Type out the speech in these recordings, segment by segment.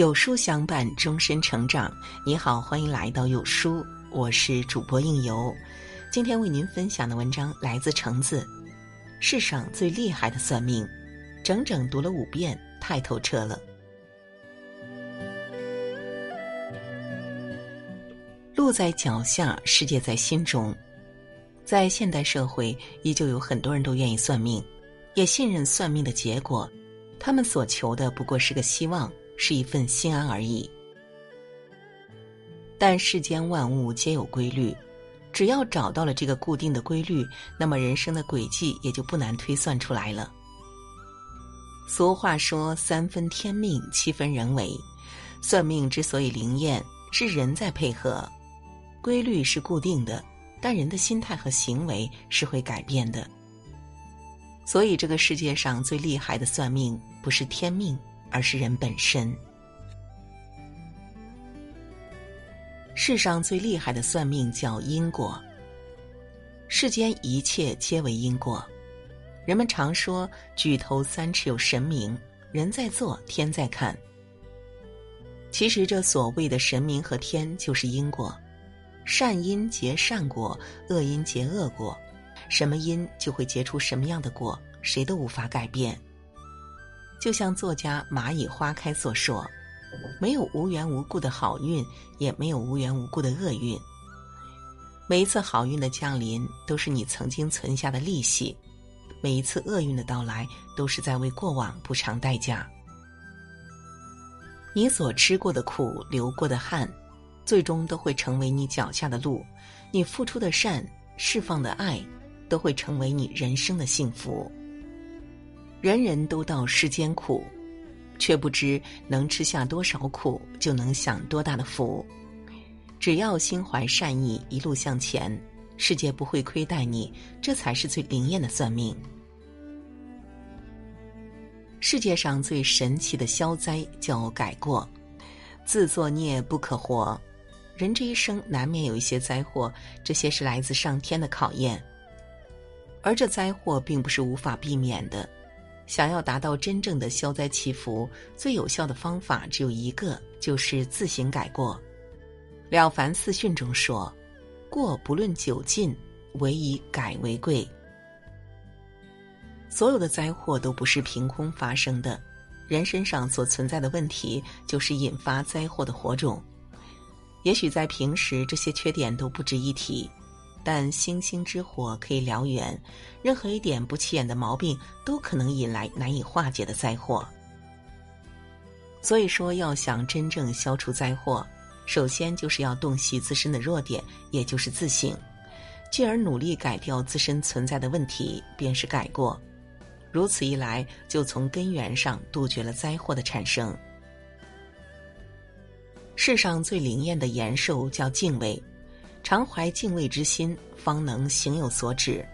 有书相伴，终身成长。你好，欢迎来到有书，我是主播应由。今天为您分享的文章来自橙子。世上最厉害的算命，整整读了五遍，太透彻了。路在脚下，世界在心中。在现代社会，依旧有很多人都愿意算命，也信任算命的结果。他们所求的不过是个希望。是一份心安而已。但世间万物皆有规律，只要找到了这个固定的规律，那么人生的轨迹也就不难推算出来了。俗话说：“三分天命，七分人为。”算命之所以灵验，是人在配合，规律是固定的，但人的心态和行为是会改变的。所以，这个世界上最厉害的算命，不是天命。而是人本身。世上最厉害的算命叫因果。世间一切皆为因果。人们常说“举头三尺有神明”，人在做，天在看。其实这所谓的神明和天就是因果，善因结善果，恶因结恶果，什么因就会结出什么样的果，谁都无法改变。就像作家蚂蚁花开所说：“没有无缘无故的好运，也没有无缘无故的厄运。每一次好运的降临，都是你曾经存下的利息；每一次厄运的到来，都是在为过往补偿代价。你所吃过的苦，流过的汗，最终都会成为你脚下的路；你付出的善，释放的爱，都会成为你人生的幸福。”人人都道世间苦，却不知能吃下多少苦，就能享多大的福。只要心怀善意，一路向前，世界不会亏待你，这才是最灵验的算命。世界上最神奇的消灾叫改过，自作孽不可活。人这一生难免有一些灾祸，这些是来自上天的考验，而这灾祸并不是无法避免的。想要达到真正的消灾祈福，最有效的方法只有一个，就是自行改过。《了凡四训》中说：“过不论久近，唯以改为贵。”所有的灾祸都不是凭空发生的，人身上所存在的问题，就是引发灾祸的火种。也许在平时，这些缺点都不值一提。但星星之火可以燎原，任何一点不起眼的毛病都可能引来难以化解的灾祸。所以说，要想真正消除灾祸，首先就是要洞悉自身的弱点，也就是自省，进而努力改掉自身存在的问题，便是改过。如此一来，就从根源上杜绝了灾祸的产生。世上最灵验的延寿叫敬畏。常怀敬畏之心，方能行有所止。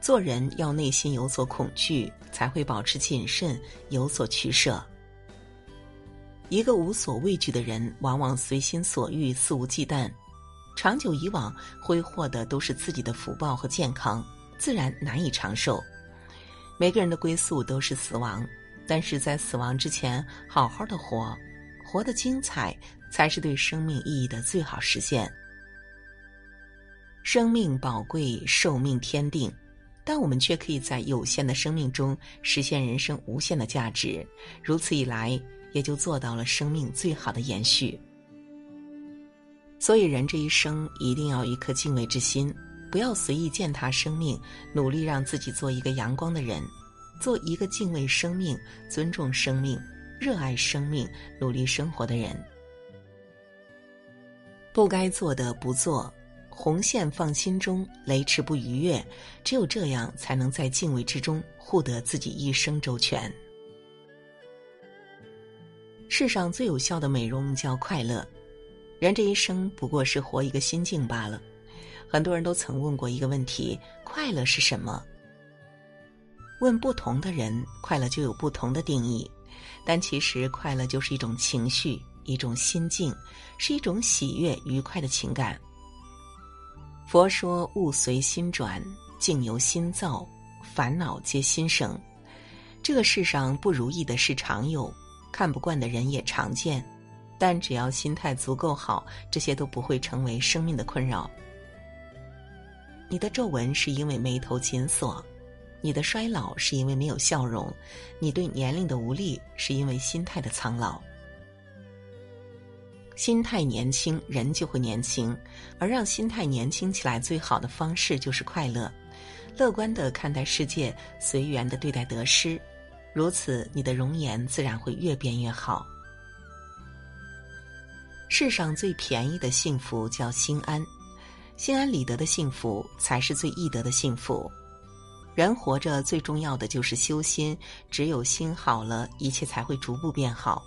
做人要内心有所恐惧，才会保持谨慎，有所取舍。一个无所畏惧的人，往往随心所欲，肆无忌惮，长久以往，挥霍的都是自己的福报和健康，自然难以长寿。每个人的归宿都是死亡，但是在死亡之前，好好的活，活得精彩，才是对生命意义的最好实现。生命宝贵，寿命天定，但我们却可以在有限的生命中实现人生无限的价值。如此一来，也就做到了生命最好的延续。所以，人这一生一定要有一颗敬畏之心，不要随意践踏生命，努力让自己做一个阳光的人，做一个敬畏生命、尊重生命、热爱生命、努力生活的人。不该做的不做。红线放心中，雷池不逾越。只有这样，才能在敬畏之中护得自己一生周全。世上最有效的美容叫快乐。人这一生不过是活一个心境罢了。很多人都曾问过一个问题：快乐是什么？问不同的人，快乐就有不同的定义。但其实，快乐就是一种情绪，一种心境，是一种喜悦、愉快的情感。佛说：“物随心转，境由心造，烦恼皆心生。”这个世上不如意的事常有，看不惯的人也常见，但只要心态足够好，这些都不会成为生命的困扰。你的皱纹是因为眉头紧锁，你的衰老是因为没有笑容，你对年龄的无力是因为心态的苍老。心态年轻，人就会年轻，而让心态年轻起来最好的方式就是快乐，乐观的看待世界，随缘的对待得失，如此你的容颜自然会越变越好。世上最便宜的幸福叫心安，心安理得的幸福才是最易得的幸福。人活着最重要的就是修心，只有心好了，一切才会逐步变好。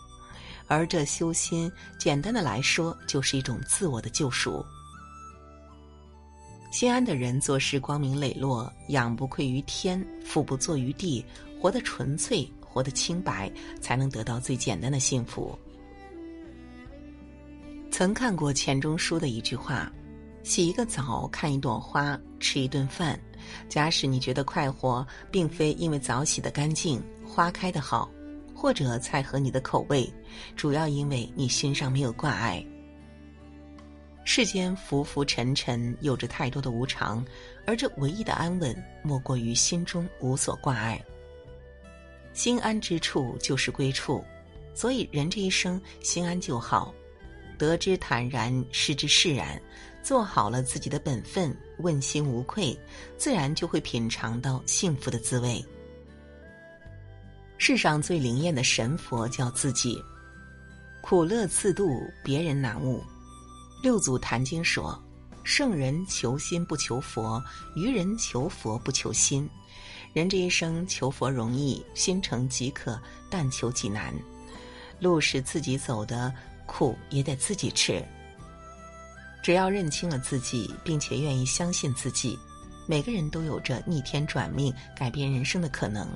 而这修心，简单的来说，就是一种自我的救赎。心安的人做事光明磊落，仰不愧于天，俯不怍于地，活得纯粹，活得清白，才能得到最简单的幸福。曾看过钱钟书的一句话：“洗一个澡，看一朵花，吃一顿饭。假使你觉得快活，并非因为澡洗得干净，花开得好。”或者菜合你的口味，主要因为你心上没有挂碍。世间浮浮沉沉，有着太多的无常，而这唯一的安稳，莫过于心中无所挂碍。心安之处就是归处，所以人这一生心安就好，得之坦然，失之释然，做好了自己的本分，问心无愧，自然就会品尝到幸福的滋味。世上最灵验的神佛叫自己，苦乐自度，别人难悟。六祖坛经说：“圣人求心不求佛，愚人求佛不求心。人这一生求佛容易，心诚即可，但求己难。路是自己走的，苦也得自己吃。只要认清了自己，并且愿意相信自己，每个人都有着逆天转命、改变人生的可能。”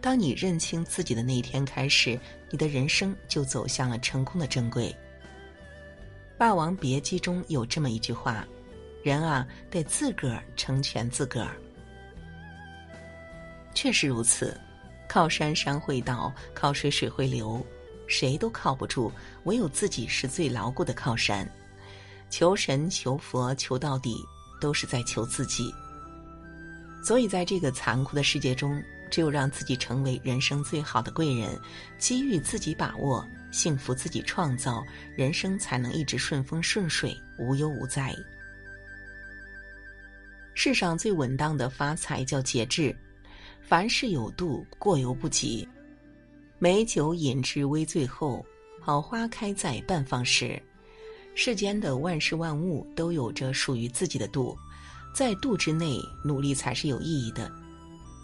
当你认清自己的那一天开始，你的人生就走向了成功的正轨。《霸王别姬》中有这么一句话：“人啊，得自个儿成全自个儿。”确实如此，靠山山会倒，靠水水会流，谁都靠不住，唯有自己是最牢固的靠山。求神、求佛、求到底，都是在求自己。所以，在这个残酷的世界中，只有让自己成为人生最好的贵人，机遇自己把握，幸福自己创造，人生才能一直顺风顺水，无忧无灾。世上最稳当的发财叫节制，凡事有度，过犹不及。美酒饮至微醉后，好花开在半放时。世间的万事万物都有着属于自己的度，在度之内努力才是有意义的。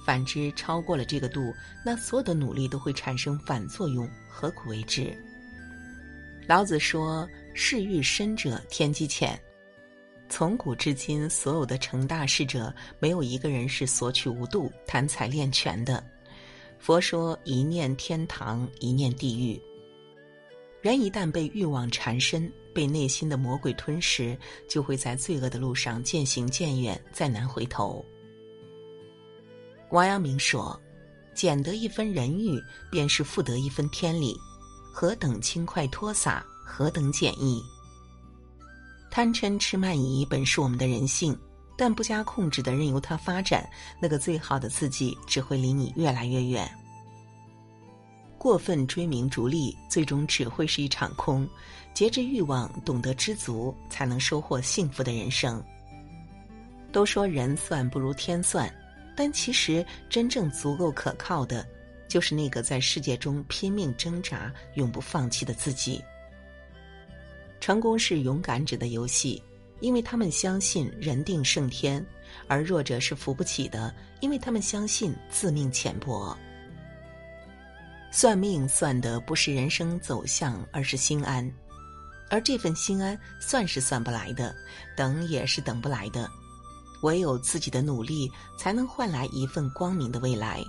反之，超过了这个度，那所有的努力都会产生反作用，何苦为之？老子说：“事欲深者天机浅。”从古至今，所有的成大事者，没有一个人是索取无度、贪财恋权的。佛说：“一念天堂，一念地狱。”人一旦被欲望缠身，被内心的魔鬼吞噬，就会在罪恶的路上渐行渐远，再难回头。王阳明说：“捡得一分人欲，便是复得一分天理，何等轻快脱洒，何等简易。贪嗔痴慢疑本是我们的人性，但不加控制的任由它发展，那个最好的自己只会离你越来越远。过分追名逐利，最终只会是一场空。节制欲望，懂得知足，才能收获幸福的人生。都说人算不如天算。”但其实，真正足够可靠的，就是那个在世界中拼命挣扎、永不放弃的自己。成功是勇敢者的游戏，因为他们相信人定胜天；而弱者是扶不起的，因为他们相信自命浅薄。算命算的不是人生走向，而是心安，而这份心安算是算不来的，等也是等不来的。唯有自己的努力，才能换来一份光明的未来。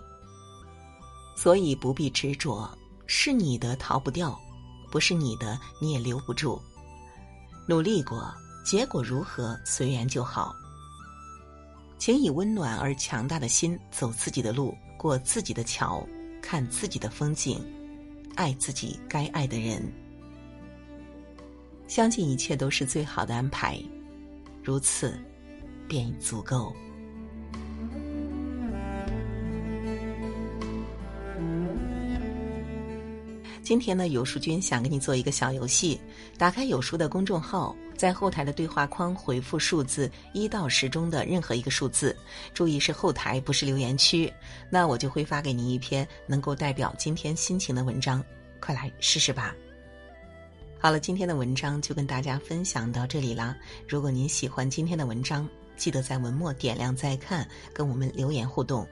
所以不必执着，是你的逃不掉，不是你的你也留不住。努力过，结果如何随缘就好。请以温暖而强大的心走自己的路，过自己的桥，看自己的风景，爱自己该爱的人。相信一切都是最好的安排，如此便已足够。今天呢，有书君想跟你做一个小游戏。打开有书的公众号，在后台的对话框回复数字一到十中的任何一个数字，注意是后台，不是留言区。那我就会发给您一篇能够代表今天心情的文章，快来试试吧。好了，今天的文章就跟大家分享到这里啦。如果您喜欢今天的文章，记得在文末点亮再看，跟我们留言互动。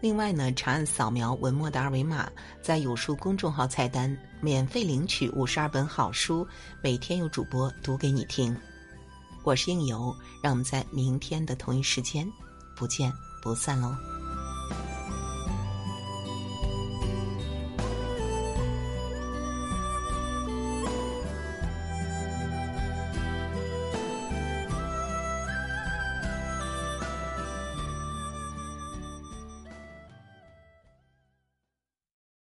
另外呢，长按扫描文末的二维码，在有书公众号菜单免费领取五十二本好书，每天有主播读给你听。我是应由，让我们在明天的同一时间不见不散喽。